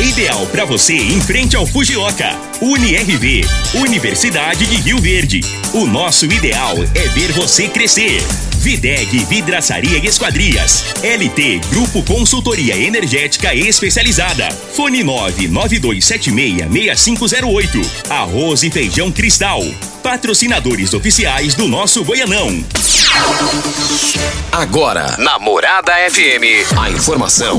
Ideal para você em frente ao Fujioka. UniRV. Universidade de Rio Verde. O nosso ideal é ver você crescer. Videg Vidraçaria e Esquadrias. LT Grupo Consultoria Energética Especializada. Fone 992766508. Arroz e Feijão Cristal. Patrocinadores oficiais do nosso Goianão. Agora, Namorada FM, a informação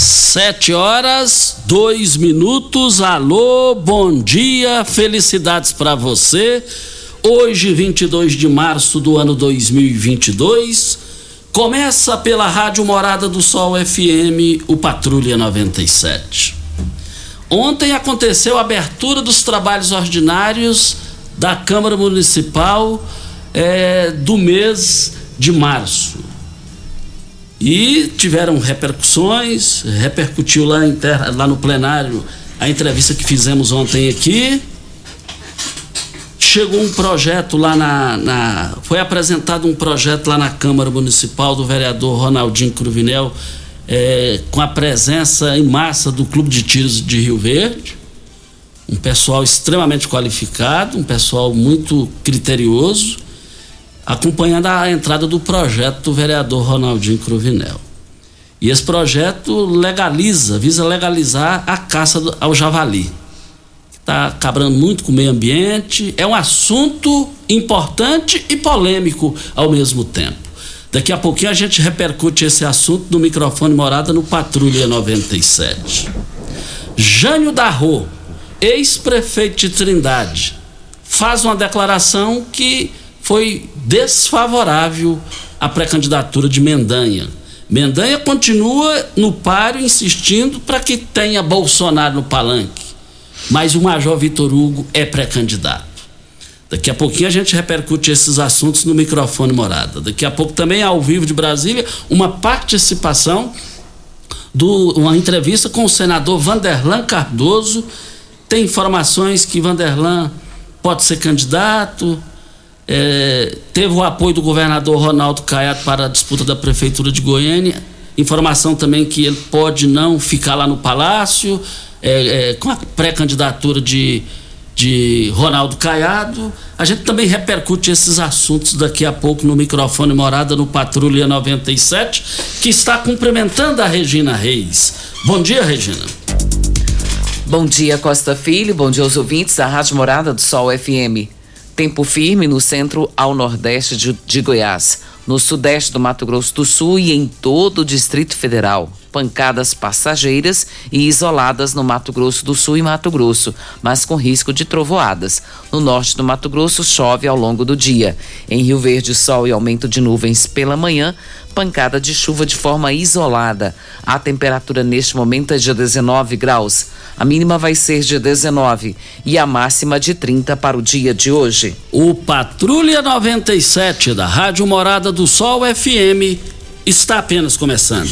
Sete horas, dois minutos. Alô, bom dia, felicidades para você. Hoje, 22 de março do ano 2022, começa pela Rádio Morada do Sol FM, o Patrulha 97. Ontem aconteceu a abertura dos trabalhos ordinários da Câmara Municipal é, do mês de março. E tiveram repercussões, repercutiu lá, inter, lá no plenário a entrevista que fizemos ontem aqui. Chegou um projeto lá na, na, Foi apresentado um projeto lá na Câmara Municipal do vereador Ronaldinho Cruvinel, é, com a presença em massa do Clube de Tiros de Rio Verde. Um pessoal extremamente qualificado, um pessoal muito criterioso acompanhando a entrada do projeto do vereador Ronaldinho Cruvinel. E esse projeto legaliza, visa legalizar a caça ao javali. Está acabando muito com o meio ambiente. É um assunto importante e polêmico ao mesmo tempo. Daqui a pouquinho a gente repercute esse assunto no microfone morada no Patrulha 97. Jânio Darro, ex-prefeito de Trindade, faz uma declaração que foi desfavorável à pré-candidatura de Mendanha. Mendanha continua no páreo insistindo para que tenha Bolsonaro no palanque, mas o Major Vitor Hugo é pré-candidato. Daqui a pouquinho a gente repercute esses assuntos no microfone morada. Daqui a pouco também ao vivo de Brasília uma participação do uma entrevista com o senador Vanderlan Cardoso. Tem informações que Vanderlan pode ser candidato, é, teve o apoio do governador Ronaldo Caiado para a disputa da prefeitura de Goiânia. Informação também que ele pode não ficar lá no palácio, é, é, com a pré-candidatura de, de Ronaldo Caiado. A gente também repercute esses assuntos daqui a pouco no microfone Morada no Patrulha 97, que está cumprimentando a Regina Reis. Bom dia, Regina. Bom dia, Costa Filho. Bom dia aos ouvintes da Rádio Morada do Sol FM. Tempo firme no centro ao nordeste de, de Goiás, no sudeste do Mato Grosso do Sul e em todo o Distrito Federal pancadas passageiras e isoladas no Mato Grosso do Sul e Mato Grosso, mas com risco de trovoadas. No norte do Mato Grosso, chove ao longo do dia. Em Rio Verde, sol e aumento de nuvens pela manhã, pancada de chuva de forma isolada. A temperatura neste momento é de 19 graus. A mínima vai ser de 19 e a máxima de 30 para o dia de hoje. O Patrulha 97 da Rádio Morada do Sol FM está apenas começando.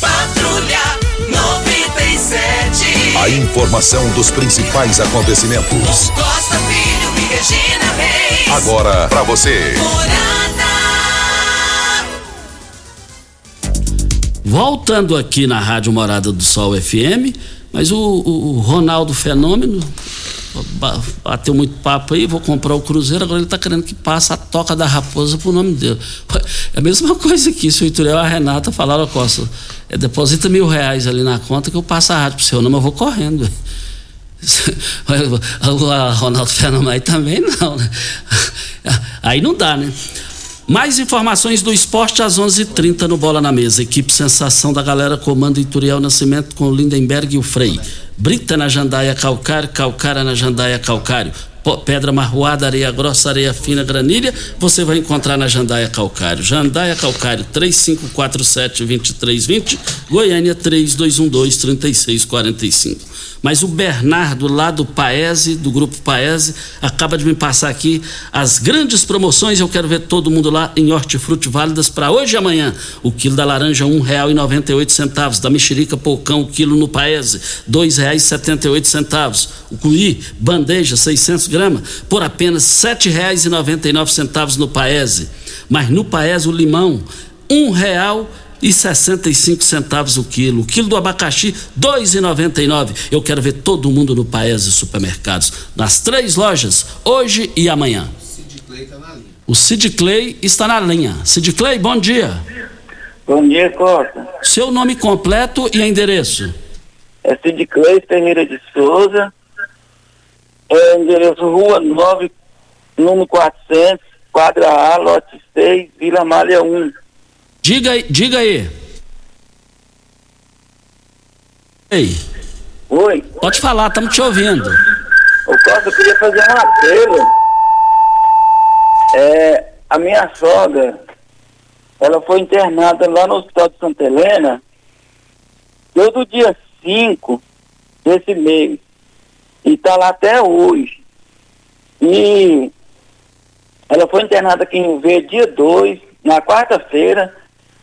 Patrulha 97. A informação dos principais acontecimentos. Costa Filho e Regina Reis. Agora para você. Voltando aqui na Rádio Morada do Sol FM, mas o, o, o Ronaldo Fenômeno bateu muito papo aí, vou comprar o Cruzeiro, agora ele está querendo que passe a toca da raposa pro nome dele. É a mesma coisa aqui, se o Ituriel e a Renata falaram, Costa, é, deposita mil reais ali na conta que eu passo a rádio pro seu nome, eu vou correndo. O Ronaldo aí também não, né? Aí não dá, né? Mais informações do esporte às 11:30 h 30 no Bola na Mesa. Equipe Sensação da galera comanda Ituriel Nascimento com o Lindenberg e o Frei. Brita na Jandaia Calcário, Calcária na Jandaia Calcário. Pedra marroada, areia grossa, areia fina, granilha, você vai encontrar na Jandaia Calcário. Jandaia Calcário, 3547-2320, Goiânia 3212-3645. Mas o Bernardo, lá do Paese, do Grupo Paese, acaba de me passar aqui as grandes promoções. Eu quero ver todo mundo lá em Hortifruti Válidas para hoje e amanhã. O quilo da laranja, oito centavos. Da mexerica Polcão, o quilo no Paese, oito centavos. O cuí, bandeja, 600 gramas, por apenas sete reais e noventa e nove centavos no Paese. Mas no Paese, o limão, um real e e 65 centavos o quilo. O quilo do abacaxi, 2,99. Eu quero ver todo mundo no Paese Supermercados, nas três lojas, hoje e amanhã. O Sid Clay está na linha. Sid Clay, bom dia. Bom dia, Costa. Seu nome completo e endereço? É Sid Clay Ferreira de Souza. É endereço Rua 9, número 400, quadra A, lote 6, Vila Malha 1. Diga, diga aí. Ei. Oi. Pode falar, estamos te ouvindo. Ô Costa, eu queria fazer um apelo. É, a minha sogra, ela foi internada lá no Hospital de Santa Helena, todo dia 5 desse mês. E está lá até hoje. E ela foi internada aqui em Verde dia 2, na quarta-feira,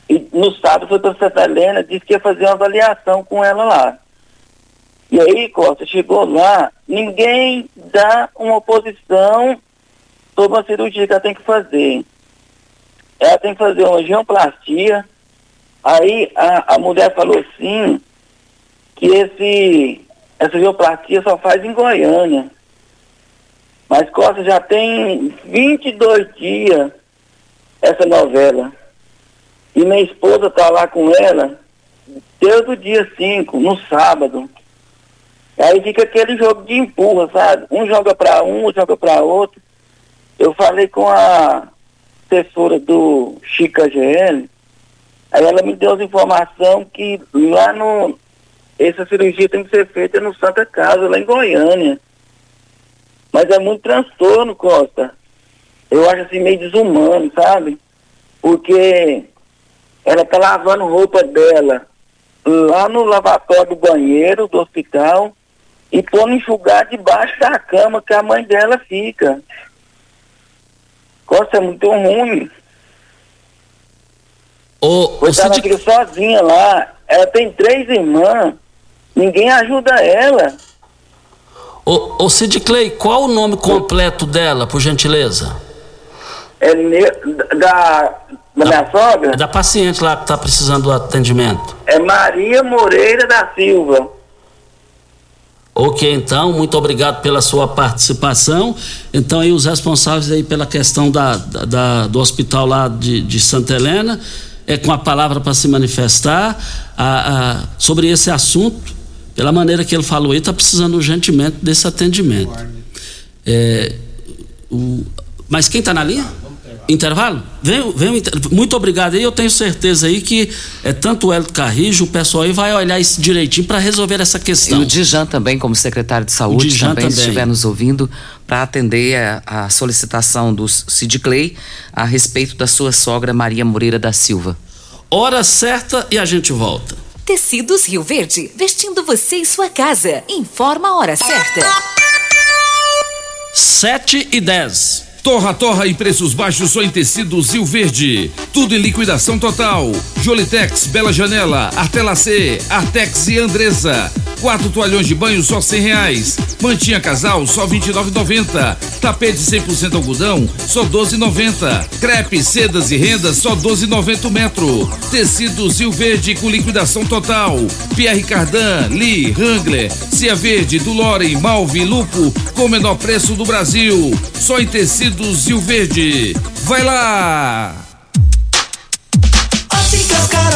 e no sábado foi para Santa Helena, disse que ia fazer uma avaliação com ela lá. E aí, Costa, chegou lá, ninguém dá uma oposição sobre a cirurgia que ela tem que fazer. Ela tem que fazer uma geoplastia. Aí a, a mulher falou assim que esse, essa geoplastia só faz em Goiânia. Mas Costa já tem 22 dias essa novela. E minha esposa tá lá com ela desde o dia 5, no sábado. Aí fica aquele jogo de empurra, sabe? Um joga para um, joga para outro. Eu falei com a assessora do Chica GL, aí ela me deu as informações que lá no. Essa cirurgia tem que ser feita no Santa Casa, lá em Goiânia. Mas é muito transtorno, Costa. Eu acho assim meio desumano, sabe? Porque ela tá lavando roupa dela lá no lavatório do banheiro do hospital e pondo enxugar debaixo da cama que a mãe dela fica. Costa é muito ruim. Ela Sid- fica sozinha lá. Ela tem três irmãs. Ninguém ajuda ela. ô, ô Sid Clay, qual o nome completo dela, por gentileza? É ne- da, da minha É sogra da paciente lá que está precisando do atendimento. é Maria Moreira da Silva. Ok, então, muito obrigado pela sua participação. Então, aí os responsáveis aí pela questão da, da- da- do hospital lá de, de Santa Helena, é com a palavra para se manifestar a- a- sobre esse assunto, pela maneira que ele falou está precisando urgentemente desse atendimento. É, o- mas quem está na linha? Intervalo? Vem, vem Muito obrigado aí. Eu tenho certeza aí que é, tanto o Hélio Carrijo, o pessoal aí vai olhar isso direitinho para resolver essa E questão. o Dijan também, como secretário de saúde, também, também. estiver nos ouvindo, para atender a, a solicitação do Cid Clay a respeito da sua sogra Maria Moreira da Silva. Hora certa e a gente volta. Tecidos Rio Verde, vestindo você e sua casa. Informa a hora certa. 7 e 10. Torra Torra e preços baixos só em tecidos Rio Verde. Tudo em liquidação total. Jolitex, Bela Janela, Artelacê, Artex e Andresa. Quatro toalhões de banho só cem reais. Mantinha casal só vinte e nove noventa. Tapete 100% algodão só doze noventa. Crepe, sedas e rendas só doze noventa metro. Tecido Zil Verde com liquidação total. Pierre Cardan, Lee, Wrangler, Cia Verde, Dulore, Malve, Lupo com o menor preço do Brasil. Só em tecidos Zil Verde. Vai lá!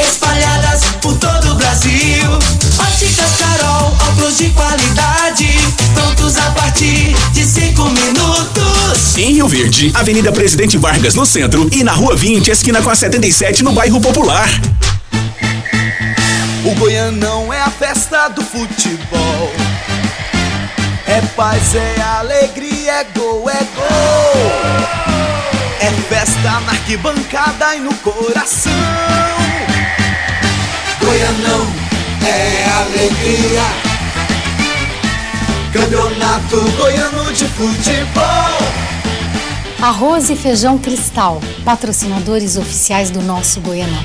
espalhadas por todo o Brasil. Óticas Carol, óculos de qualidade, prontos a partir de cinco minutos. Em Rio Verde, Avenida Presidente Vargas no centro e na Rua 20, esquina com a 77 no bairro Popular. O Goianão é a festa do futebol. É paz, é alegria, é gol, é gol. É festa na arquibancada e no coração. Goianão é alegria. Campeonato Goiano de Futebol. Arroz e feijão cristal, patrocinadores oficiais do nosso Goianão.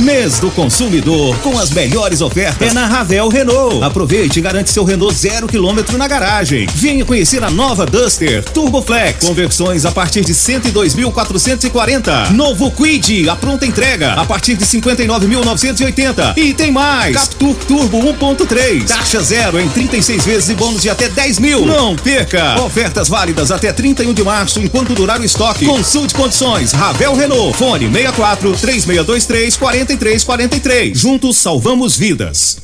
Mês do consumidor com as melhores ofertas é na Ravel Renault. Aproveite e garante seu Renault zero quilômetro na garagem. Venha conhecer a nova Duster Turbo Flex. Conversões a partir de 102.440. Novo Quid, a pronta entrega a partir de 59.980. E tem mais. Captur Turbo 1.3. Taxa zero em 36 vezes e bônus de até 10 mil. Não perca. Ofertas válidas até 31 de março enquanto durar o estoque. Consulte condições. Ravel Renault. Fone 64 3623 40 4343. Juntos salvamos vidas.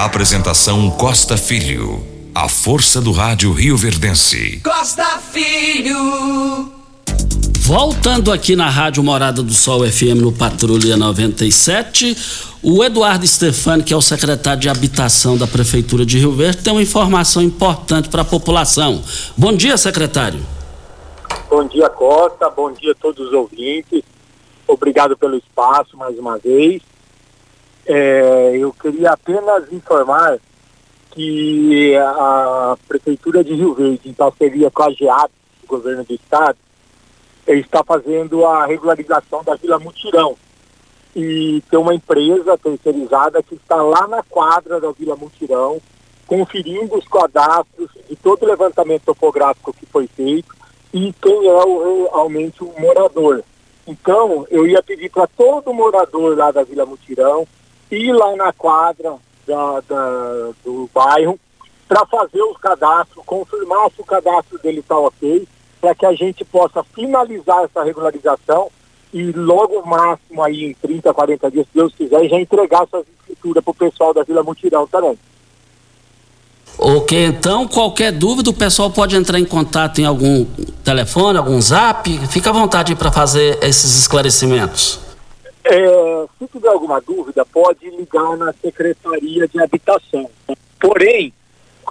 Apresentação Costa Filho. A força do rádio Rio Verdense. Costa Filho. Voltando aqui na Rádio Morada do Sol FM no Patrulha 97, o Eduardo Stefani, que é o secretário de Habitação da Prefeitura de Rio Verde, tem uma informação importante para a população. Bom dia, secretário. Bom dia, Costa. Bom dia a todos os ouvintes. Obrigado pelo espaço mais uma vez. É, eu queria apenas informar que a Prefeitura de Rio Verde, em parceria com a GEAP, o governo do estado, está fazendo a regularização da Vila Mutirão. E tem uma empresa terceirizada que está lá na quadra da Vila Mutirão, conferindo os cadastros de todo o levantamento topográfico que foi feito e quem é o, realmente o morador. Então, eu ia pedir para todo morador lá da Vila Mutirão ir lá na quadra da, da- do bairro para fazer os cadastros, confirmar se o cadastro dele está ok, para que a gente possa finalizar essa regularização e logo máximo aí em 30, 40 dias, se Deus quiser, já entregar essas escrituras para o pessoal da Vila Mutirão também. Ok, então qualquer dúvida o pessoal pode entrar em contato em algum telefone, algum zap, fica à vontade para fazer esses esclarecimentos. É, se tiver alguma dúvida, pode ligar na Secretaria de Habitação. Porém,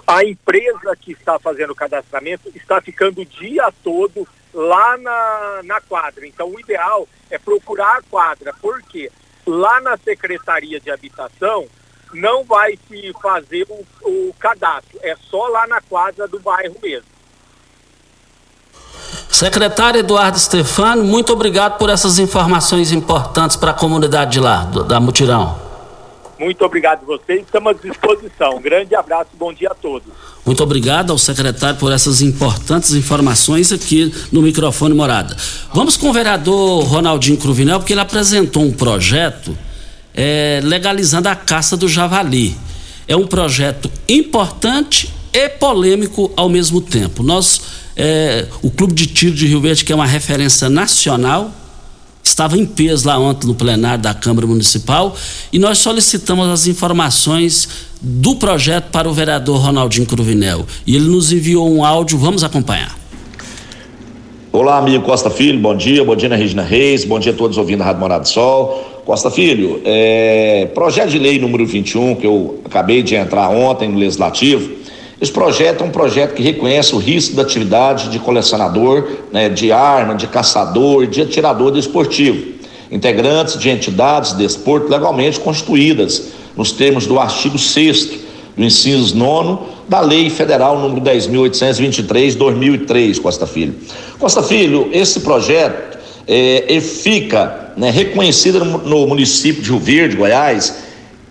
a empresa que está fazendo o cadastramento está ficando o dia todo lá na, na quadra. Então, o ideal é procurar a quadra, porque lá na Secretaria de Habitação não vai se fazer o, o cadastro, é só lá na quadra do bairro mesmo. Secretário Eduardo Stefano, muito obrigado por essas informações importantes para a comunidade de lá, do, da Mutirão. Muito obrigado a vocês, estamos à disposição. Um grande abraço, bom dia a todos. Muito obrigado ao secretário por essas importantes informações aqui no microfone Morada. Vamos com o vereador Ronaldinho Cruvinel, porque ele apresentou um projeto é, legalizando a caça do javali. É um projeto importante e polêmico ao mesmo tempo. Nós, é, o Clube de Tiro de Rio Verde, que é uma referência nacional, estava em peso lá ontem no plenário da Câmara Municipal e nós solicitamos as informações do projeto para o vereador Ronaldinho Cruvinel. E ele nos enviou um áudio, vamos acompanhar. Olá, amigo Costa Filho, bom dia, bom dia, Regina Reis, bom dia a todos ouvindo a Rádio Morado do Sol. Costa Filho, é, projeto de lei número 21, que eu acabei de entrar ontem no Legislativo, esse projeto é um projeto que reconhece o risco da atividade de colecionador, né, de arma, de caçador, de atirador desportivo, integrantes de entidades de desporto legalmente constituídas, nos termos do artigo 6 do inciso 9 da Lei Federal número 10.823, 2003, Costa Filho. Costa Filho, esse projeto é, fica né, reconhecido no, no município de Rio Verde, Goiás,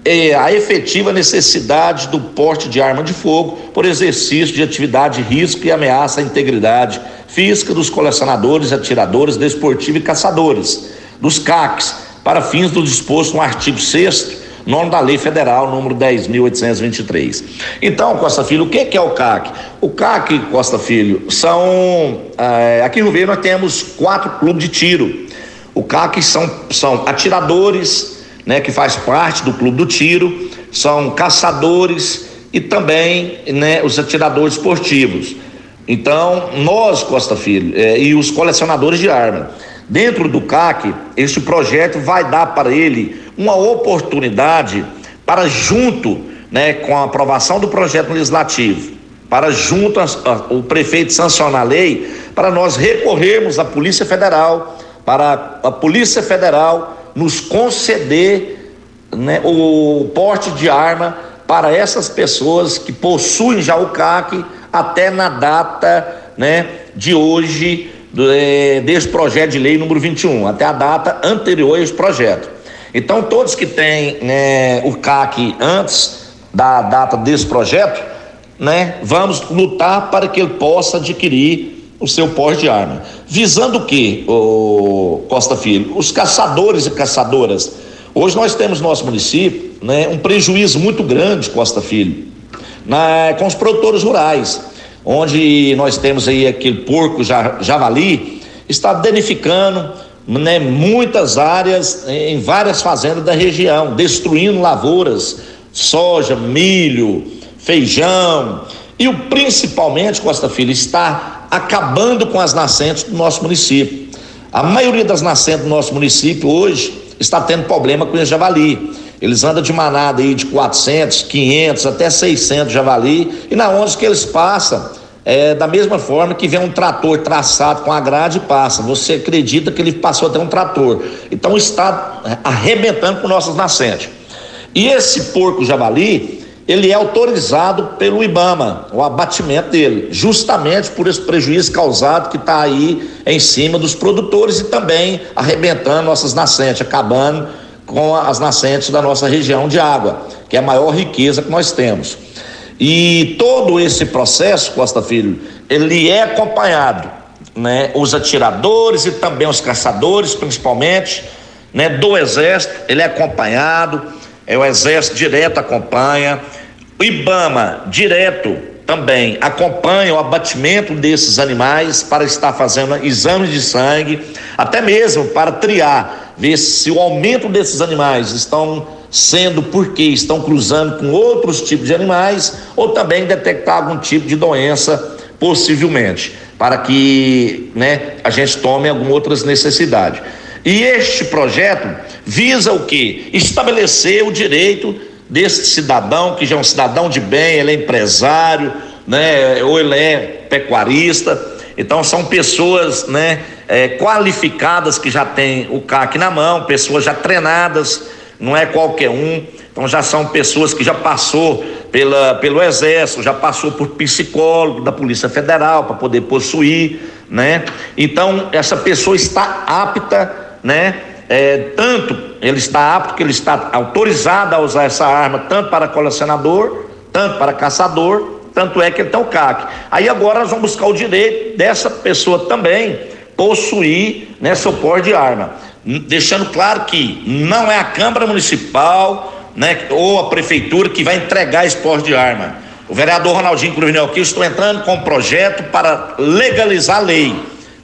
é, a efetiva necessidade do porte de arma de fogo por exercício de atividade de risco e ameaça à integridade física dos colecionadores, atiradores, desportivos e caçadores, dos CACs, para fins do disposto no artigo 6 nome da Lei Federal número 10.823. Então, Costa Filho, o que, é o CAC? O CAC, Costa Filho, são. É, aqui no Rio nós temos quatro clubes de tiro. O CAC são, são atiradores, né, que faz parte do clube do tiro, são caçadores e também né, os atiradores esportivos. Então, nós, Costa Filho, é, e os colecionadores de arma. Dentro do CAC, este projeto vai dar para ele uma oportunidade para, junto né, com a aprovação do projeto legislativo, para junto a, a, o prefeito sancionar a lei, para nós recorrermos à Polícia Federal, para a Polícia Federal nos conceder né, o porte de arma para essas pessoas que possuem já o CAC até na data né, de hoje é, desse projeto de lei número 21, até a data anterior a esse projeto. Então, todos que têm né, o CAC antes da data desse projeto, né, vamos lutar para que ele possa adquirir o seu porte de arma. Visando o que, Costa Filho? Os caçadores e caçadoras. Hoje nós temos no nosso município né, um prejuízo muito grande, Costa Filho, na, com os produtores rurais onde nós temos aí aquele porco javali, está danificando né, muitas áreas em várias fazendas da região, destruindo lavouras, soja, milho, feijão. E o principalmente, Costa Filho, está acabando com as nascentes do nosso município. A maioria das nascentes do nosso município hoje está tendo problema com o javali. Eles andam de manada aí de 400, 500 até 600 javali e na onde que eles passam, é da mesma forma que vem um trator traçado com a grade e passa. Você acredita que ele passou até um trator. Então está arrebentando com nossas nascentes. E esse porco javali, ele é autorizado pelo IBAMA, o abatimento dele, justamente por esse prejuízo causado que está aí em cima dos produtores e também arrebentando nossas nascentes, acabando com as nascentes da nossa região de água, que é a maior riqueza que nós temos. E todo esse processo, Costa Filho, ele é acompanhado, né? Os atiradores e também os caçadores, principalmente, né? Do exército, ele é acompanhado, é o exército direto acompanha, o IBAMA direto também acompanha o abatimento desses animais para estar fazendo exames de sangue, até mesmo para triar, ver se o aumento desses animais estão sendo porque estão cruzando com outros tipos de animais ou também detectar algum tipo de doença, possivelmente, para que né, a gente tome algumas outras necessidades. E este projeto visa o quê? Estabelecer o direito desse cidadão, que já é um cidadão de bem, ele é empresário, né, ou ele é pecuarista. Então são pessoas né, é, qualificadas que já têm o CAC na mão, pessoas já treinadas, não é qualquer um. Então já são pessoas que já passou pela, pelo exército, já passou por psicólogo da Polícia Federal para poder possuir, né? Então essa pessoa está apta, né? É, tanto ele está apto que ele está autorizado a usar essa arma tanto para colecionador, tanto para caçador, tanto é que ele tem o CAC. Aí agora nós vamos buscar o direito dessa pessoa também possuir né, seu porte de arma. Deixando claro que não é a Câmara Municipal né, ou a Prefeitura que vai entregar esse porte de arma. O vereador Ronaldinho Cruvinel aqui, estou entrando com um projeto para legalizar a lei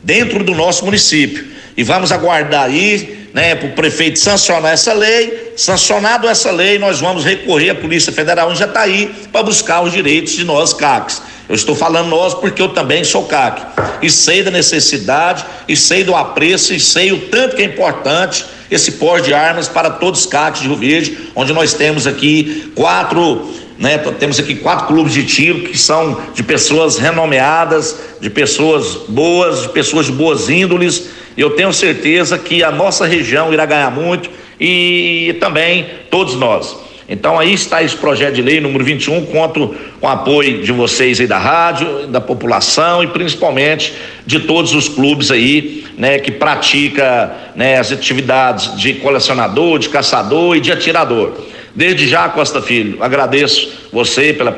dentro do nosso município. E vamos aguardar aí né, para o prefeito sancionar essa lei. Sancionado essa lei, nós vamos recorrer à Polícia Federal em Jataí para buscar os direitos de nós, CACs. Eu estou falando nós porque eu também sou CAC. E sei da necessidade, e sei do apreço, e sei o tanto que é importante esse porte de armas para todos os CACs de Rio Verde, onde nós temos aqui quatro né? Temos aqui quatro clubes de tiro que são de pessoas renomeadas, de pessoas boas, de pessoas de boas índoles. Eu tenho certeza que a nossa região irá ganhar muito e também todos nós. Então aí está esse projeto de lei número 21, conto com o apoio de vocês aí da rádio, da população e principalmente de todos os clubes aí, né, que pratica, né, as atividades de colecionador, de caçador e de atirador. Desde já, Costa Filho, agradeço você pela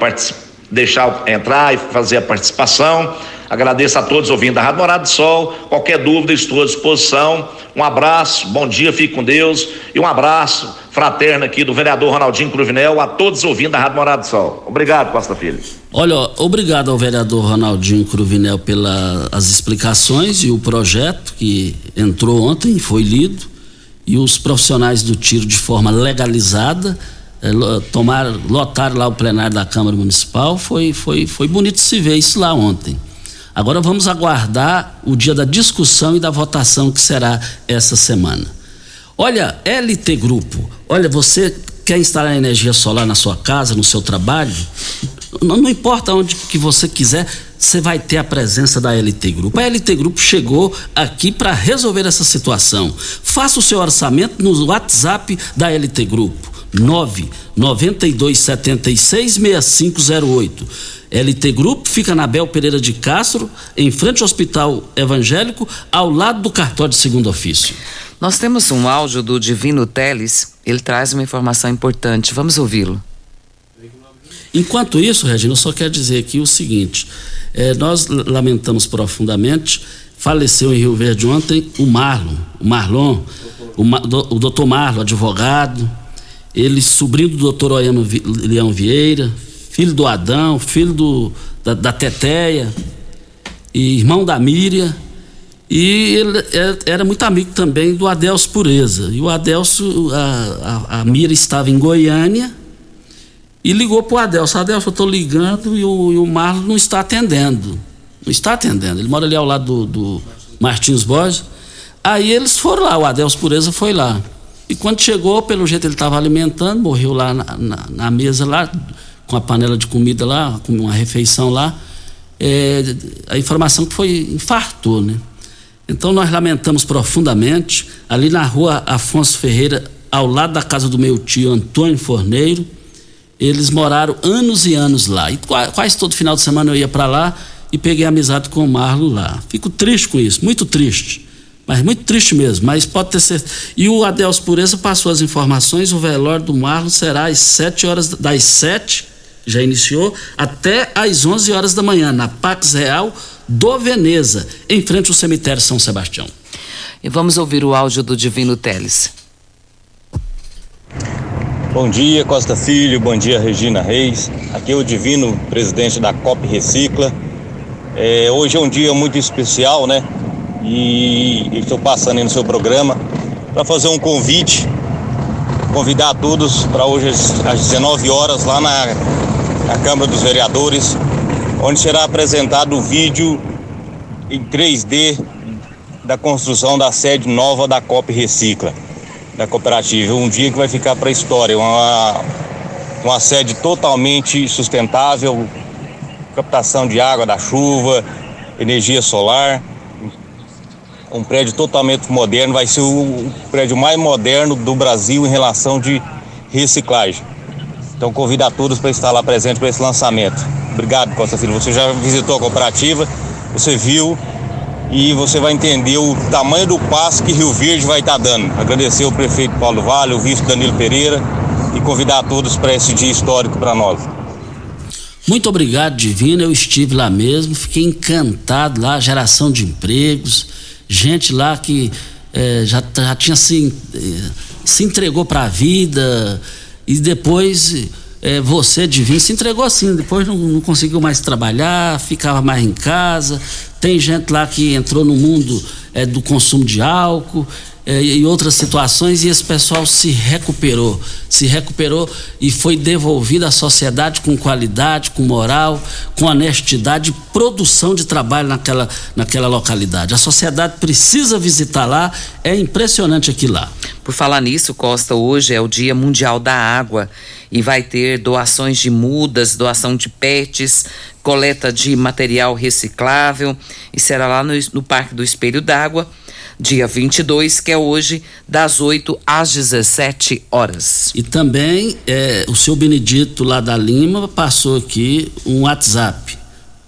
deixar entrar e fazer a participação. Agradeço a todos ouvindo a Rádio Morada do Sol. Qualquer dúvida, estou à disposição. Um abraço, bom dia, fique com Deus. E um abraço fraterno aqui do vereador Ronaldinho Cruvinel a todos ouvindo a Rádio Morada do Sol. Obrigado, Costa Filho. Olha, obrigado ao vereador Ronaldinho Cruvinel pelas explicações e o projeto que entrou ontem, foi lido e os profissionais do tiro de forma legalizada é, tomar, lotar lá o plenário da Câmara Municipal, foi, foi, foi bonito se ver isso lá ontem. Agora vamos aguardar o dia da discussão e da votação que será essa semana. Olha, LT Grupo, olha, você quer instalar energia solar na sua casa, no seu trabalho? Não, não importa onde que você quiser, você vai ter a presença da LT Grupo. A LT Grupo chegou aqui para resolver essa situação. Faça o seu orçamento no WhatsApp da LT Grupo. 992766508. LT Grupo fica na Bel Pereira de Castro, em frente ao Hospital Evangélico, ao lado do cartório de segundo ofício. Nós temos um áudio do Divino Teles, ele traz uma informação importante. Vamos ouvi-lo. Enquanto isso, Regina, eu só quero dizer aqui o seguinte: é, nós lamentamos profundamente, faleceu em Rio Verde ontem o Marlon, o Marlon, o, o doutor Marlon, advogado, ele sobrinho do doutor Oiano Leão Vieira, filho do Adão, filho do, da, da Teteia, e irmão da Míria, e ele é, era muito amigo também do Adelso Pureza. E o Adelso, a, a, a Mira estava em Goiânia e ligou para o Adelso. Adelso, eu estou ligando e o, e o Marlon não está atendendo. Não está atendendo. Ele mora ali ao lado do, do Martins Borges. Aí eles foram lá, o Adelso Pureza foi lá. E quando chegou, pelo jeito ele estava alimentando, morreu lá na, na, na, mesa lá, com a panela de comida lá, com uma refeição lá. É, a informação que foi infartou, né? Então nós lamentamos profundamente, ali na rua Afonso Ferreira, ao lado da casa do meu tio Antônio Forneiro, eles moraram anos e anos lá. E quase todo final de semana eu ia para lá e peguei amizade com o Marlon lá. Fico triste com isso, muito triste. Mas muito triste mesmo, mas pode ter certeza. E o Adelso Pureza passou as informações, o velório do Marlon será às 7 horas, das 7, já iniciou, até às 11 horas da manhã, na Pax Real do Veneza, em frente ao cemitério São Sebastião. E vamos ouvir o áudio do Divino Teles. Bom dia, Costa Filho. Bom dia, Regina Reis. Aqui é o Divino, presidente da COP Recicla. É, hoje é um dia muito especial, né? E estou passando aí no seu programa para fazer um convite convidar todos para hoje às 19 horas lá na, na Câmara dos Vereadores, onde será apresentado o vídeo em 3D da construção da sede nova da COP Recicla, da cooperativa. Um dia que vai ficar para a história, uma, uma sede totalmente sustentável, captação de água da chuva, energia solar, um prédio totalmente moderno, vai ser o prédio mais moderno do Brasil em relação de reciclagem. Então convido a todos para estar lá presente para esse lançamento. Obrigado, Costa Filho. Você já visitou a cooperativa, você viu e você vai entender o tamanho do passo que Rio Verde vai estar dando. Agradecer ao prefeito Paulo Vale, o vice Danilo Pereira e convidar a todos para esse dia histórico para nós. Muito obrigado, Divino. Eu estive lá mesmo, fiquei encantado lá, geração de empregos, gente lá que é, já, já tinha se, é, se entregou para a vida e depois é, você, Divino, se entregou assim, depois não, não, conseguiu mais trabalhar, ficava mais em casa. Tem gente lá que entrou no mundo é, do consumo de álcool é, e outras situações e esse pessoal se recuperou, se recuperou e foi devolvido à sociedade com qualidade, com moral, com honestidade, produção de trabalho naquela, naquela localidade. A sociedade precisa visitar lá, é impressionante aqui lá. Por falar nisso, Costa, hoje é o Dia Mundial da Água e vai ter doações de mudas, doação de pets, coleta de material reciclável e será lá no, no Parque do Espelho d'Água, dia 22, que é hoje, das 8 às 17 horas. E também é, o seu Benedito lá da Lima passou aqui um WhatsApp.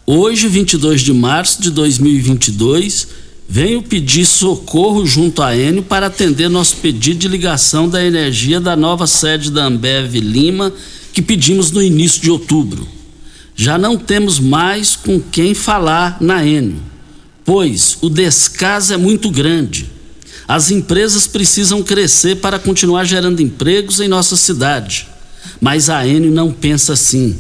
Hoje, 22 de março de 2022, venho pedir socorro junto à Enio para atender nosso pedido de ligação da energia da nova sede da Ambev Lima que pedimos no início de outubro. Já não temos mais com quem falar na Enio pois o descaso é muito grande. As empresas precisam crescer para continuar gerando empregos em nossa cidade. Mas a Enio não pensa assim.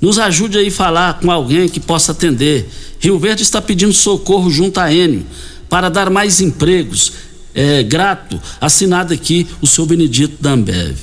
Nos ajude aí a falar com alguém que possa atender. Rio Verde está pedindo socorro junto à Enio para dar mais empregos. É, grato, assinado aqui o seu Benedito da Ambev.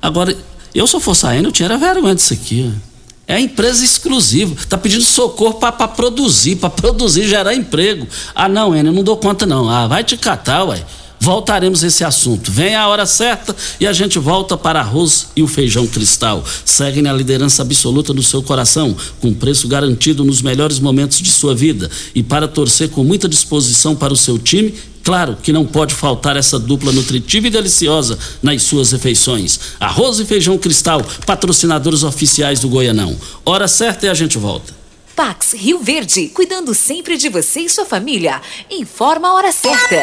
Agora, eu se eu fosse a Enio, eu tinha vergonha disso aqui. Ó. É empresa exclusiva. Está pedindo socorro para produzir, para produzir, gerar emprego. Ah, não, Enio, não dou conta, não. Ah, vai te catar, ué. Voltaremos a esse assunto. Vem a hora certa e a gente volta para arroz e o feijão cristal. Segue na liderança absoluta do seu coração, com preço garantido nos melhores momentos de sua vida. E para torcer com muita disposição para o seu time, Claro que não pode faltar essa dupla nutritiva e deliciosa nas suas refeições. Arroz e feijão cristal, patrocinadores oficiais do Goianão. Hora certa e a gente volta. Pax Rio Verde, cuidando sempre de você e sua família. Informa a hora certa.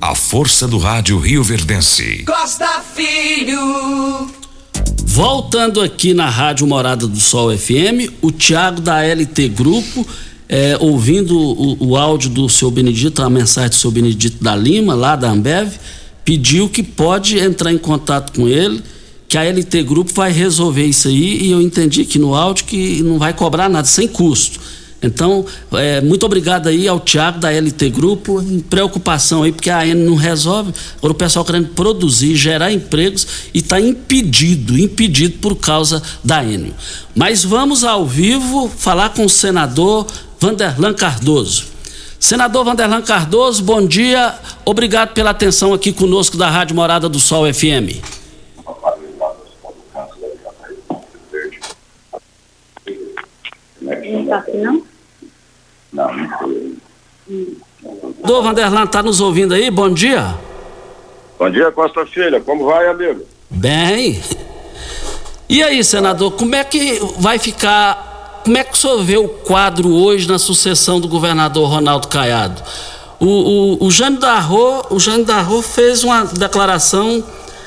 A força do rádio Rio Verdense. Costa Filho. Voltando aqui na Rádio Morada do Sol FM, o Tiago da LT Grupo, é, ouvindo o, o, áudio do seu Benedito, a mensagem do seu Benedito da Lima, lá da Ambev, pediu que pode entrar em contato com ele, que a LT Grupo vai resolver isso aí, e eu entendi aqui no áudio que não vai cobrar nada, sem custo. Então, é, muito obrigado aí ao Tiago da LT Grupo, em preocupação aí, porque a AN não resolve, agora o pessoal querendo produzir, gerar empregos e está impedido, impedido por causa da Enio. Mas vamos ao vivo falar com o senador Vanderlan Cardoso. Senador Vanderlan Cardoso, bom dia, obrigado pela atenção aqui conosco da Rádio Morada do Sol FM. Não está assim, não? Não, não foi. Doutor Vanderlan, tá nos ouvindo aí? Bom dia. Bom dia, Costa Filha. Como vai, amigo? Bem. E aí, senador, como é que vai ficar. Como é que o senhor vê o quadro hoje na sucessão do governador Ronaldo Caiado? O, o, o Jânio Darro, o Jânio Darro fez uma declaração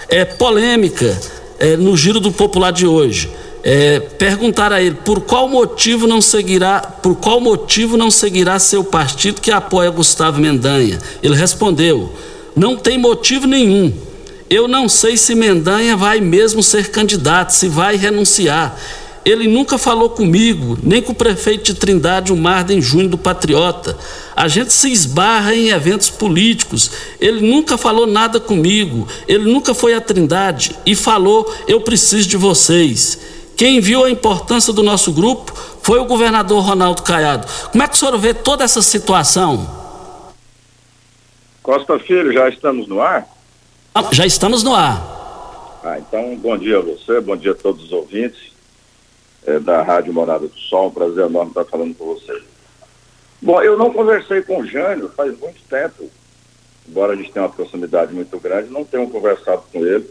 é, polêmica é, no Giro do Popular de hoje é, perguntar a ele por qual motivo não seguirá, por qual motivo não seguirá seu partido que apoia Gustavo Mendanha. Ele respondeu: não tem motivo nenhum. Eu não sei se Mendanha vai mesmo ser candidato, se vai renunciar. Ele nunca falou comigo, nem com o prefeito de Trindade, o Marden Júnior do Patriota. A gente se esbarra em eventos políticos. Ele nunca falou nada comigo. Ele nunca foi à Trindade e falou: Eu preciso de vocês. Quem viu a importância do nosso grupo foi o governador Ronaldo Caiado. Como é que o senhor vê toda essa situação? Costa Filho, já estamos no ar? Ah, já estamos no ar. Ah, então, bom dia a você, bom dia a todos os ouvintes é, da Rádio Morada do Sol. Um prazer enorme estar falando com você. Bom, eu não conversei com o Jânio faz muito tempo. Embora a gente tenha uma proximidade muito grande, não tenho conversado com ele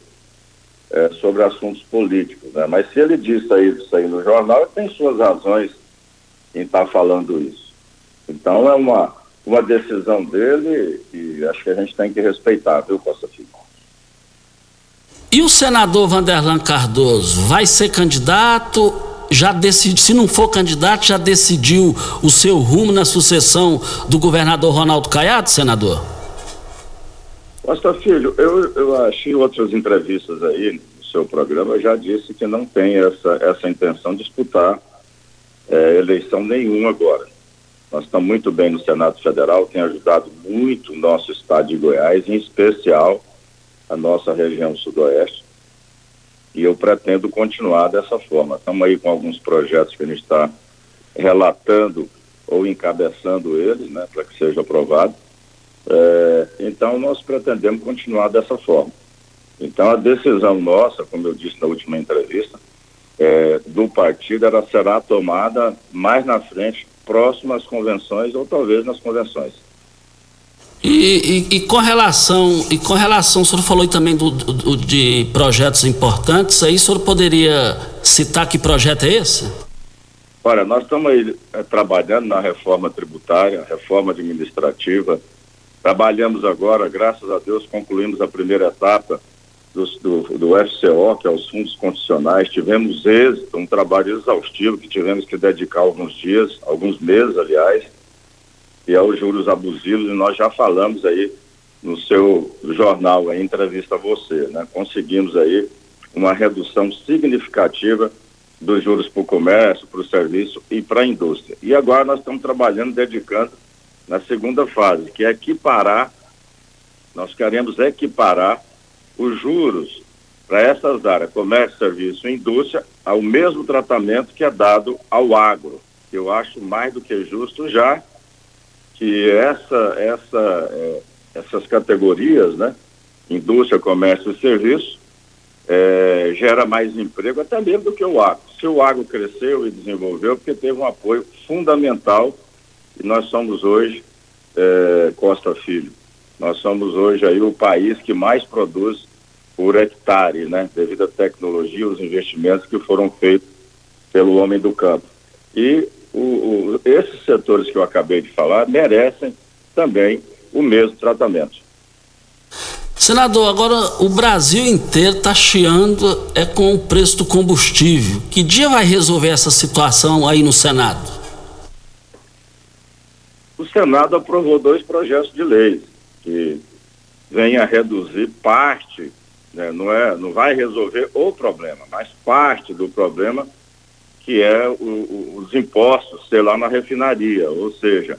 é, sobre assuntos políticos. Né? Mas se ele disse isso aí no jornal, ele tem suas razões em estar tá falando isso. Então é uma, uma decisão dele e acho que a gente tem que respeitar, viu, Costa Filho? E o senador Vanderlan Cardoso vai ser candidato? Já decidiu, se não for candidato, já decidiu o seu rumo na sucessão do governador Ronaldo Caiado, senador? Costa Filho, eu, eu achei outras entrevistas aí no seu programa, já disse que não tem essa, essa intenção de disputar é, eleição nenhuma agora. Nós estamos muito bem no Senado Federal, tem ajudado muito o nosso estado de Goiás, em especial a nossa região sudoeste. E eu pretendo continuar dessa forma. Estamos aí com alguns projetos que a gente está relatando ou encabeçando eles, né, para que seja aprovado. É, então, nós pretendemos continuar dessa forma. Então, a decisão nossa, como eu disse na última entrevista, é, do partido ela será tomada mais na frente, próximo às convenções ou talvez nas convenções. E, e, e, com relação, e com relação, o senhor falou também do, do, de projetos importantes, aí o senhor poderia citar que projeto é esse? Olha, nós estamos aí é, trabalhando na reforma tributária, reforma administrativa. Trabalhamos agora, graças a Deus, concluímos a primeira etapa do, do, do FCO, que é os fundos constitucionais. Tivemos êxito, um trabalho exaustivo que tivemos que dedicar alguns dias, alguns meses, aliás, e aos juros abusivos, e nós já falamos aí no seu jornal, a entrevista a você, né? Conseguimos aí uma redução significativa dos juros para o comércio, para o serviço e para a indústria. E agora nós estamos trabalhando, dedicando na segunda fase, que é equiparar, nós queremos equiparar os juros para essas áreas, comércio, serviço e indústria, ao mesmo tratamento que é dado ao agro. Eu acho mais do que justo já que essa, essa, é, essas categorias, né, indústria, comércio e serviço, é, gera mais emprego até mesmo do que o agro. Se o agro cresceu e desenvolveu, porque teve um apoio fundamental e nós somos hoje, é, Costa Filho, nós somos hoje aí o país que mais produz por hectare, né? Devido à tecnologia, os investimentos que foram feitos pelo homem do campo. E o, o, esses setores que eu acabei de falar merecem também o mesmo tratamento. Senador, agora o Brasil inteiro está chiando é com o preço do combustível. Que dia vai resolver essa situação aí no Senado? O Senado aprovou dois projetos de lei que vêm a reduzir parte, né, não, é, não vai resolver o problema, mas parte do problema que é o, o, os impostos, sei lá, na refinaria, ou seja,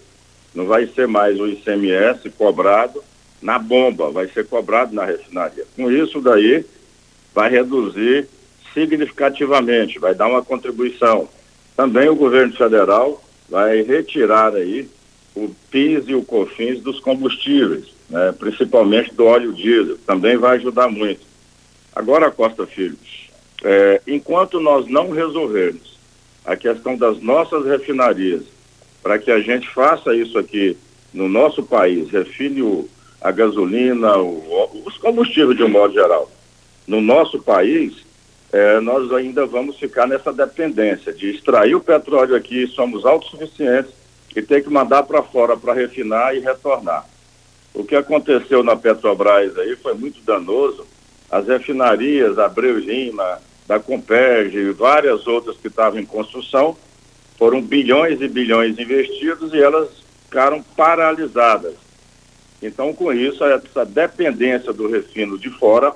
não vai ser mais o ICMS cobrado na bomba, vai ser cobrado na refinaria. Com isso daí, vai reduzir significativamente, vai dar uma contribuição. Também o governo federal vai retirar aí o PIS e o COFINS dos combustíveis, né, principalmente do óleo diesel, também vai ajudar muito. Agora, Costa Filho, é, enquanto nós não resolvermos a questão das nossas refinarias, para que a gente faça isso aqui no nosso país, refine o, a gasolina, o, os combustíveis de um modo geral. No nosso país, é, nós ainda vamos ficar nessa dependência de extrair o petróleo aqui, somos autossuficientes e ter que mandar para fora para refinar e retornar. O que aconteceu na Petrobras aí foi muito danoso. As refinarias, Abreu Lima, da Comperge e várias outras que estavam em construção, foram bilhões e bilhões investidos e elas ficaram paralisadas. Então, com isso, essa dependência do refino de fora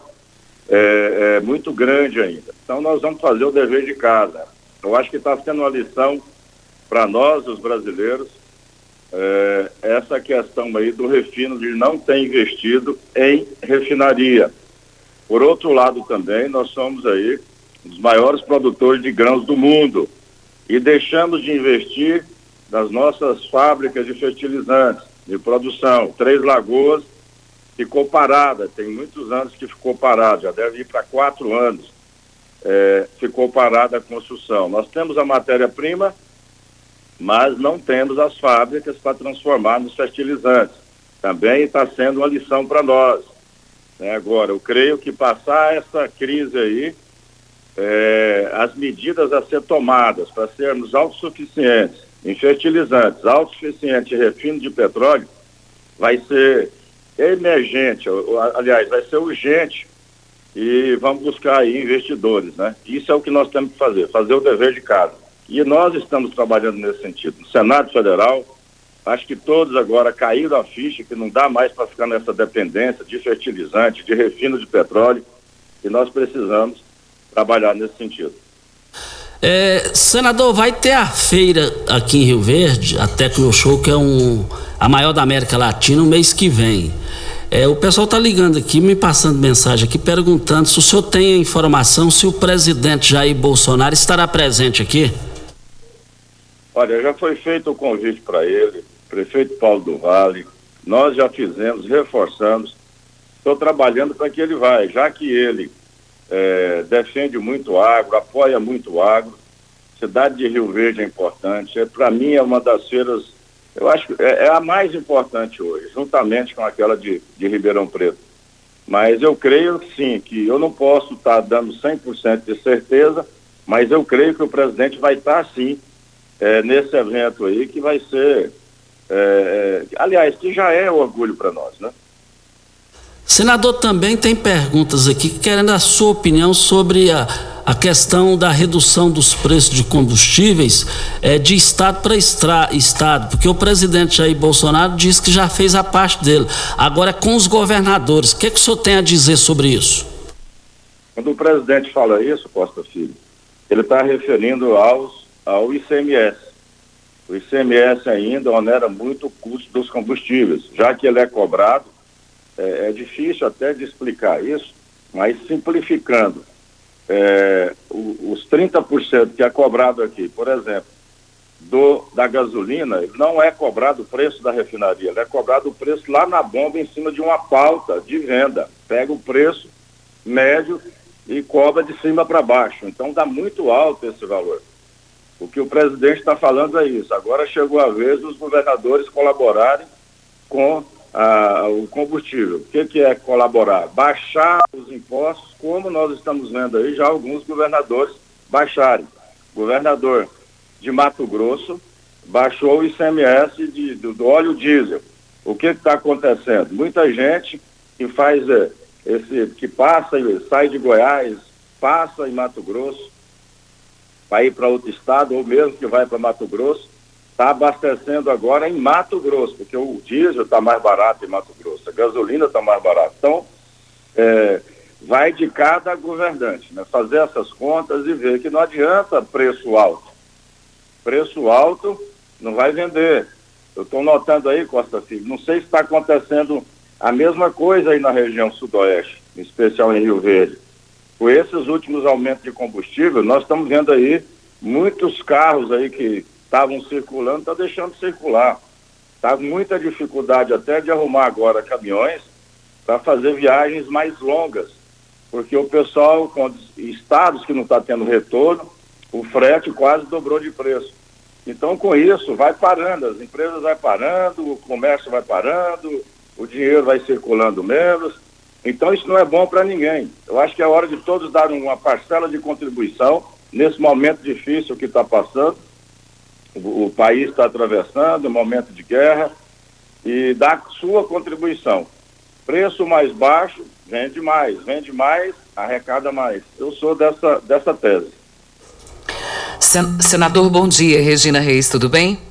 é, é muito grande ainda. Então, nós vamos fazer o dever de casa. Eu acho que está sendo uma lição para nós, os brasileiros, é, essa questão aí do refino de não ter investido em refinaria. Por outro lado também, nós somos aí os maiores produtores de grãos do mundo e deixamos de investir nas nossas fábricas de fertilizantes de produção. Três Lagoas ficou parada, tem muitos anos que ficou parada, já deve ir para quatro anos. É, ficou parada a construção. Nós temos a matéria-prima, mas não temos as fábricas para transformar nos fertilizantes. Também está sendo uma lição para nós. Né? Agora, eu creio que passar essa crise aí, é, as medidas a ser tomadas para sermos autossuficientes, em fertilizantes autossuficiente e refino de petróleo vai ser emergente, aliás, vai ser urgente e vamos buscar aí investidores, né? Isso é o que nós temos que fazer, fazer o dever de casa. E nós estamos trabalhando nesse sentido. No Senado Federal, acho que todos agora caíram a ficha que não dá mais para ficar nessa dependência de fertilizante, de refino de petróleo, e nós precisamos trabalhar nesse sentido. É, senador, vai ter a feira aqui em Rio Verde, a Tecno Show, que é um, a maior da América Latina, no mês que vem. É, o pessoal está ligando aqui, me passando mensagem aqui, perguntando se o senhor tem a informação se o presidente Jair Bolsonaro estará presente aqui. Olha, já foi feito o convite para ele, prefeito Paulo do Vale, nós já fizemos, reforçamos, estou trabalhando para que ele vá, já que ele é, defende muito agro, apoia muito agro. Cidade de Rio Verde é importante. É, Para mim é uma das feiras Eu acho que é, é a mais importante hoje, juntamente com aquela de, de Ribeirão Preto. Mas eu creio sim, que eu não posso estar tá dando 100% de certeza, mas eu creio que o presidente vai estar tá, sim é, nesse evento aí, que vai ser, é, é, aliás, que já é orgulho para nós, né? Senador, também tem perguntas aqui querendo a sua opinião sobre a, a questão da redução dos preços de combustíveis é, de estado para estado, porque o presidente Jair Bolsonaro disse que já fez a parte dele. Agora é com os governadores. O que, que o senhor tem a dizer sobre isso? Quando o presidente fala isso, Costa Filho, ele está referindo aos, ao ICMS. O ICMS ainda onera muito o custo dos combustíveis, já que ele é cobrado é, é difícil até de explicar isso, mas simplificando, é, os 30% que é cobrado aqui, por exemplo, do, da gasolina, não é cobrado o preço da refinaria, é cobrado o preço lá na bomba em cima de uma pauta de venda. Pega o preço médio e cobra de cima para baixo. Então dá muito alto esse valor. O que o presidente está falando é isso. Agora chegou a vez dos governadores colaborarem com ah, o combustível. O que, que é colaborar? Baixar os impostos, como nós estamos vendo aí já alguns governadores baixarem. governador de Mato Grosso baixou o ICMS de, do, do óleo diesel. O que está acontecendo? Muita gente que faz é, esse, que passa e sai de Goiás, passa em Mato Grosso, vai ir para outro estado, ou mesmo que vai para Mato Grosso, está abastecendo agora em Mato Grosso, porque o diesel está mais barato em Mato Grosso, a gasolina está mais barata. Então, é, vai de cada governante, né? Fazer essas contas e ver que não adianta preço alto. Preço alto não vai vender. Eu estou notando aí, Costa Filho, não sei se está acontecendo a mesma coisa aí na região sudoeste, em especial em Rio Verde. Com esses últimos aumentos de combustível, nós estamos vendo aí muitos carros aí que estavam circulando, está deixando de circular. Está muita dificuldade até de arrumar agora caminhões para fazer viagens mais longas, porque o pessoal, com estados que não está tendo retorno, o frete quase dobrou de preço. Então, com isso, vai parando, as empresas vai parando, o comércio vai parando, o dinheiro vai circulando menos. Então, isso não é bom para ninguém. Eu acho que é hora de todos dar uma parcela de contribuição nesse momento difícil que está passando o, o país está atravessando um momento de guerra e dá sua contribuição. Preço mais baixo, vende mais, vende mais, arrecada mais. Eu sou dessa, dessa tese. Senador, bom dia. Regina Reis, tudo bem?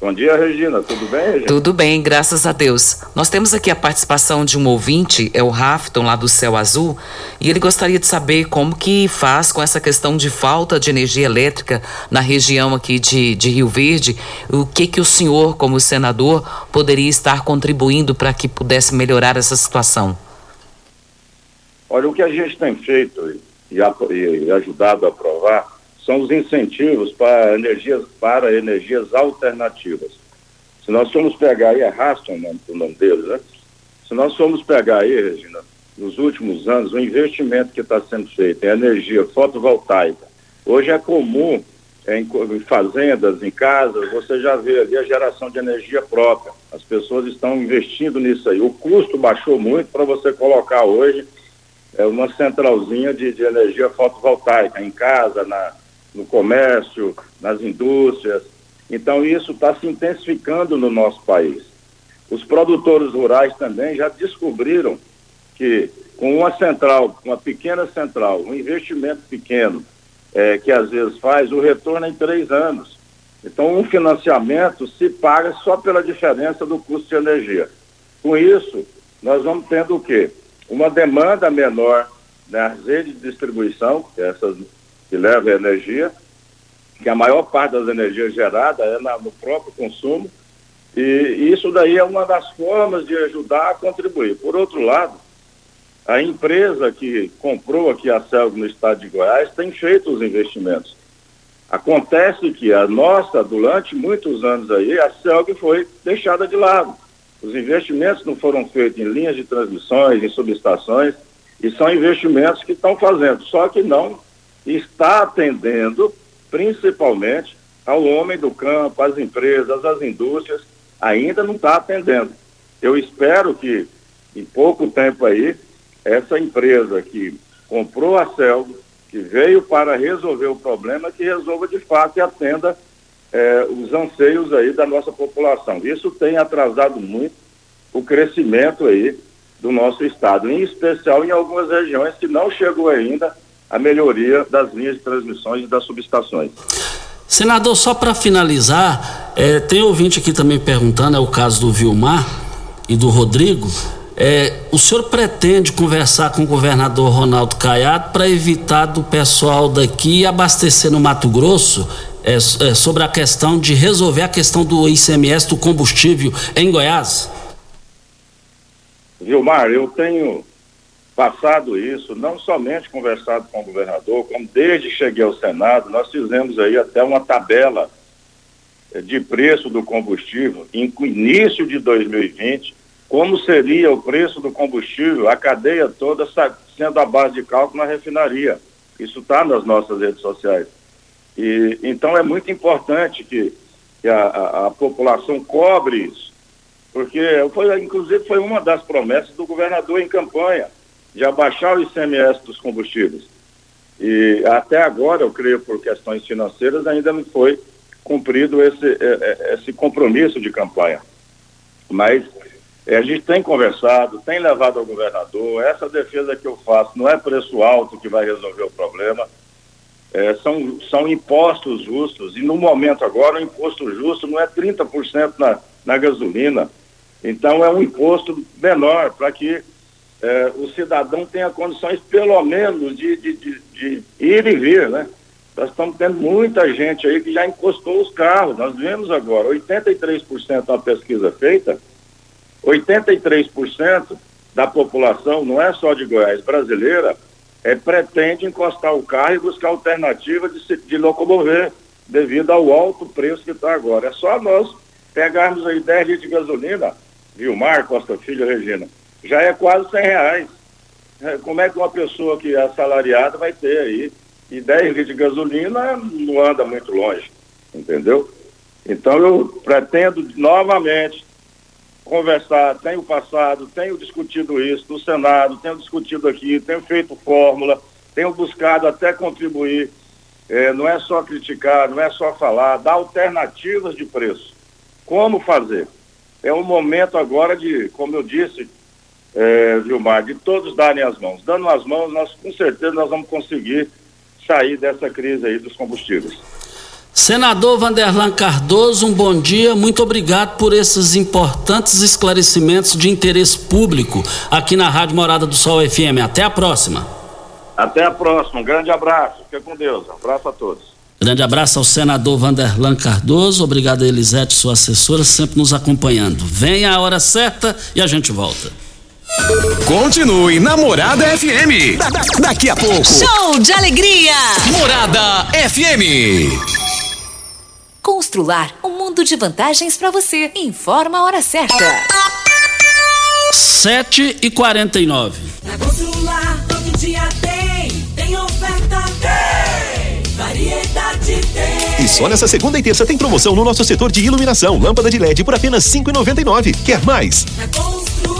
Bom dia, Regina. Tudo bem, Regina? Tudo bem, graças a Deus. Nós temos aqui a participação de um ouvinte, é o Rafton, lá do Céu Azul, e ele gostaria de saber como que faz com essa questão de falta de energia elétrica na região aqui de, de Rio Verde. O que que o senhor, como senador, poderia estar contribuindo para que pudesse melhorar essa situação? Olha, o que a gente tem feito e, e ajudado a aprovar são os incentivos para energias, para energias alternativas. Se nós formos pegar aí, é Raston o nome, deles, né? Se nós formos pegar aí, Regina, nos últimos anos, o investimento que está sendo feito em energia fotovoltaica, hoje é comum em, em fazendas, em casas, você já vê ali a geração de energia própria. As pessoas estão investindo nisso aí. O custo baixou muito para você colocar hoje é, uma centralzinha de, de energia fotovoltaica em casa, na, no comércio, nas indústrias. Então, isso está se intensificando no nosso país. Os produtores rurais também já descobriram que com uma central, uma pequena central, um investimento pequeno, é, que às vezes faz, o retorno é em três anos. Então, um financiamento se paga só pela diferença do custo de energia. Com isso, nós vamos tendo o quê? Uma demanda menor nas redes de distribuição, é essas que leva energia, que a maior parte das energias geradas é na, no próprio consumo, e isso daí é uma das formas de ajudar a contribuir. Por outro lado, a empresa que comprou aqui a Celg no estado de Goiás tem feito os investimentos. Acontece que a nossa, durante muitos anos aí, a Celg foi deixada de lado. Os investimentos não foram feitos em linhas de transmissões, em subestações, e são investimentos que estão fazendo, só que não está atendendo principalmente ao homem do campo, às empresas, às indústrias ainda não está atendendo. Eu espero que em pouco tempo aí, essa empresa que comprou a Celso, que veio para resolver o problema, que resolva de fato e atenda eh, os anseios aí da nossa população. Isso tem atrasado muito o crescimento aí do nosso estado, em especial em algumas regiões que não chegou ainda a melhoria das linhas de transmissões e das subestações. Senador, só para finalizar, é, tem ouvinte aqui também perguntando, é o caso do Vilmar e do Rodrigo. É, o senhor pretende conversar com o governador Ronaldo Caiado para evitar do pessoal daqui abastecer no Mato Grosso é, é, sobre a questão de resolver a questão do ICMS do combustível em Goiás? Vilmar, eu tenho passado isso, não somente conversado com o governador, como desde que cheguei ao Senado, nós fizemos aí até uma tabela eh, de preço do combustível em início de 2020, como seria o preço do combustível, a cadeia toda sendo a base de cálculo na refinaria. Isso está nas nossas redes sociais. E, então é muito importante que, que a, a, a população cobre isso porque foi, inclusive foi uma das promessas do governador em campanha, de abaixar o ICMS dos combustíveis. E até agora, eu creio por questões financeiras, ainda não foi cumprido esse, é, é, esse compromisso de campanha. Mas é, a gente tem conversado, tem levado ao governador, essa defesa que eu faço não é preço alto que vai resolver o problema, é, são, são impostos justos, e no momento agora o imposto justo não é 30% na, na gasolina, então, é um imposto menor para que eh, o cidadão tenha condições, pelo menos, de, de, de, de, ir e vir, né? Nós estamos tendo muita gente aí que já encostou os carros. Nós vemos agora, 83% da pesquisa feita, 83% da população, não é só de Goiás, brasileira, é, pretende encostar o carro e buscar alternativa de, de locomover devido ao alto preço que está agora. É só nós pegarmos aí 10 litros de gasolina, Vilmar Costa Filho, Regina, já é quase 100 reais. É, como é que uma pessoa que é assalariada vai ter aí? E 10 litros de gasolina não anda muito longe, entendeu? Então eu pretendo novamente conversar, tenho passado, tenho discutido isso no Senado, tenho discutido aqui, tenho feito fórmula, tenho buscado até contribuir, é, não é só criticar, não é só falar, dar alternativas de preço. Como fazer? é o momento agora de, como eu disse, é, Vilmar, de todos darem as mãos. Dando as mãos, nós com certeza nós vamos conseguir sair dessa crise aí dos combustíveis. Senador Vanderlan Cardoso, um bom dia. Muito obrigado por esses importantes esclarecimentos de interesse público aqui na Rádio Morada do Sol FM. Até a próxima. Até a próxima. Um grande abraço. Fica com Deus. Um abraço a todos. Grande abraço ao senador Vanderlan Cardoso, obrigado a Elisete, sua assessora, sempre nos acompanhando. Venha a hora certa e a gente volta. Continue na Morada FM. Da, da, daqui a pouco. Show de alegria. Morada FM. Constrular um mundo de vantagens para você. Informa a hora certa. 7 e 49 Na Constrular todo dia tem, tem oferta, tem. Variedade tem. E só nessa segunda e terça tem promoção no nosso setor de iluminação. Lâmpada de LED por apenas R$ 5,99. Quer mais? Na Constrular.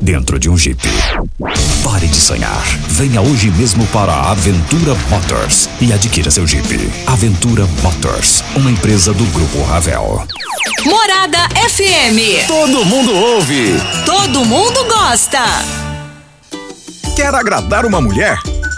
dentro de um Jeep. Pare de sonhar. Venha hoje mesmo para a Aventura Motors e adquira seu Jeep. Aventura Motors, uma empresa do Grupo Ravel. Morada FM. Todo mundo ouve. Todo mundo gosta. Quer agradar uma mulher?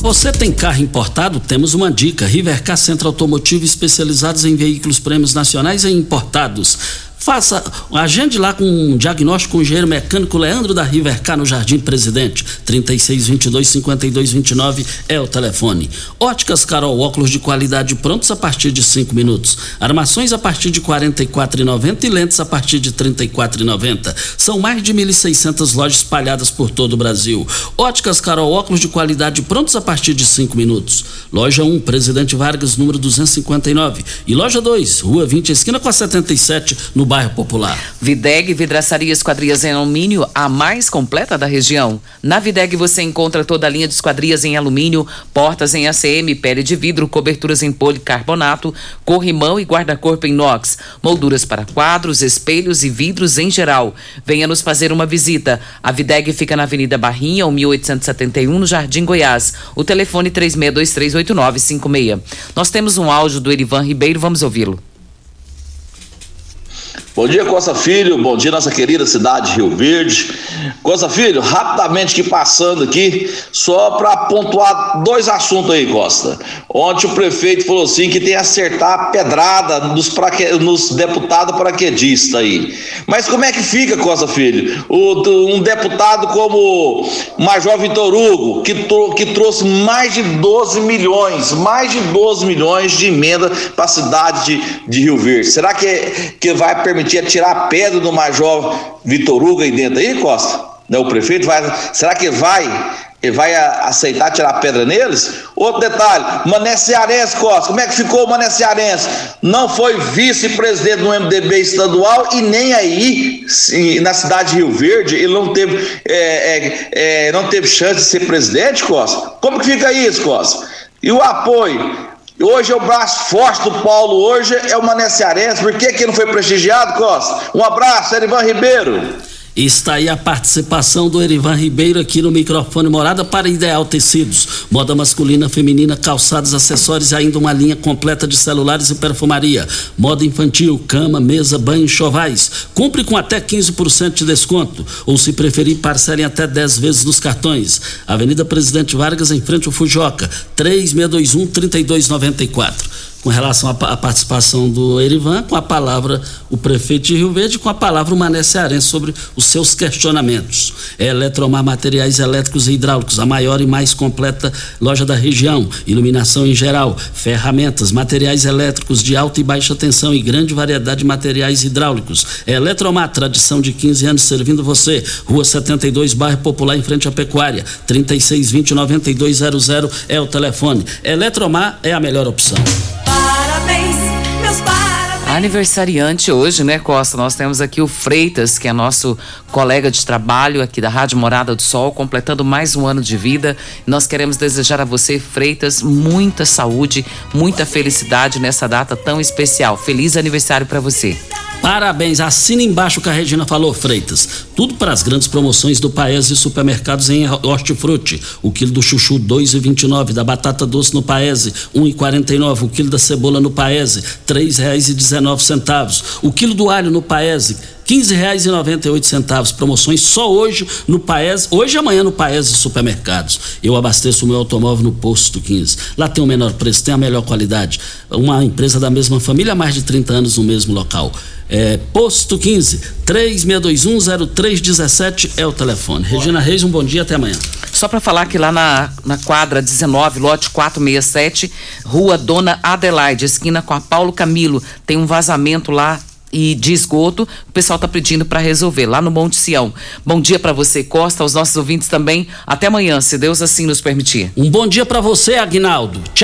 Você tem carro importado? Temos uma dica. Rivercar Centro Automotivo especializados em veículos prêmios nacionais e importados. Faça, agende lá com um diagnóstico com o engenheiro mecânico Leandro da Rivercar no Jardim Presidente. 3622 5229 é o telefone. Óticas Carol, óculos de qualidade prontos a partir de 5 minutos. Armações a partir de R$ 44,90 e lentes a partir de R$ 34,90. São mais de 1.600 lojas espalhadas por todo o Brasil. Óticas Carol, óculos de qualidade prontos a partir de 5 minutos. Loja 1, Presidente Vargas, número 259. E loja 2, Rua 20, esquina com a 77, no bairro Popular. Videg Vidraçaria Esquadrias em Alumínio, a mais completa da região. Na Videg você encontra toda a linha de esquadrias em alumínio, portas em ACM, pele de vidro, coberturas em policarbonato, corrimão e guarda-corpo em inox, molduras para quadros, espelhos e vidros em geral. Venha nos fazer uma visita. A Videg fica na Avenida Barrinha, 1871, no Jardim Goiás. O telefone 36238956. Nós temos um áudio do Erivan Ribeiro, vamos ouvi-lo. Bom dia, Costa Filho. Bom dia, nossa querida cidade de Rio Verde. Costa Filho, rapidamente que passando aqui, só para pontuar dois assuntos aí, Costa. Ontem o prefeito falou assim que tem que acertar a pedrada nos, praque... nos deputados paraquedistas aí. Mas como é que fica, Costa Filho? O, um deputado como Major Vitor Hugo, que, que trouxe mais de 12 milhões, mais de 12 milhões de emenda para a cidade de, de Rio Verde. Será que, que vai permitir tirar a pedra do Major Vitor Hugo aí dentro aí, Costa? Né, o prefeito vai. Será que vai? Ele vai aceitar tirar pedra neles? Outro detalhe, Mané Cearense, Costa, como é que ficou o Mané Cearense? Não foi vice-presidente do MDB estadual e nem aí, na cidade de Rio Verde, ele não teve, é, é, é, não teve chance de ser presidente, Costa? Como que fica isso, Costa? E o apoio? Hoje é o braço forte do Paulo, hoje é o Mané Cearense. Por que, que não foi prestigiado, Costa? Um abraço, Erivan Ribeiro. Está aí a participação do Erivan Ribeiro aqui no microfone Morada para Ideal Tecidos. Moda masculina, feminina, calçados, acessórios e ainda uma linha completa de celulares e perfumaria. Moda infantil, cama, mesa, banho, chovais. Compre com até 15% de desconto. Ou se preferir, parcelem até 10 vezes nos cartões. Avenida Presidente Vargas, em frente ao Fujoca. 3621-3294 com relação à, participação do Erivan, com a palavra o prefeito de Rio Verde, com a palavra o Mané Cearense sobre os seus questionamentos. É Eletromar Materiais Elétricos e Hidráulicos, a maior e mais completa loja da região. Iluminação em geral, ferramentas, materiais elétricos de alta e baixa tensão e grande variedade de materiais hidráulicos. É Eletromar, tradição de 15 anos servindo você. Rua 72, bairro Popular, em frente à Pecuária. 3620-9200 é o telefone. Eletromar é a melhor opção. Aniversariante hoje, né, Costa? Nós temos aqui o Freitas, que é nosso colega de trabalho aqui da Rádio Morada do Sol, completando mais um ano de vida. Nós queremos desejar a você, Freitas, muita saúde, muita felicidade nessa data tão especial. Feliz aniversário para você. Parabéns, assina embaixo o que a Regina falou, Freitas. Tudo para as grandes promoções do Paese Supermercados em Hortifruti. O quilo do chuchu 2,29, da batata doce no Paese 1,49, o quilo da cebola no Paese R$ 3,19. O quilo do alho no Paese 15,98. Promoções só hoje no Paes, hoje e amanhã no Paes Supermercados. Eu abasteço o meu automóvel no Posto 15. Lá tem o menor preço, tem a melhor qualidade. Uma empresa da mesma família há mais de 30 anos no mesmo local. É, Posto 15, 36210317 é o telefone. Regina Reis, um bom dia, até amanhã. Só para falar que lá na, na quadra 19, lote 467, Rua Dona Adelaide, esquina com a Paulo Camilo, tem um vazamento lá e de esgoto, o pessoal está pedindo para resolver lá no Monte Sião. Bom dia para você, Costa, aos nossos ouvintes também. Até amanhã, se Deus assim nos permitir. Um bom dia para você, Agnaldo. Tchau.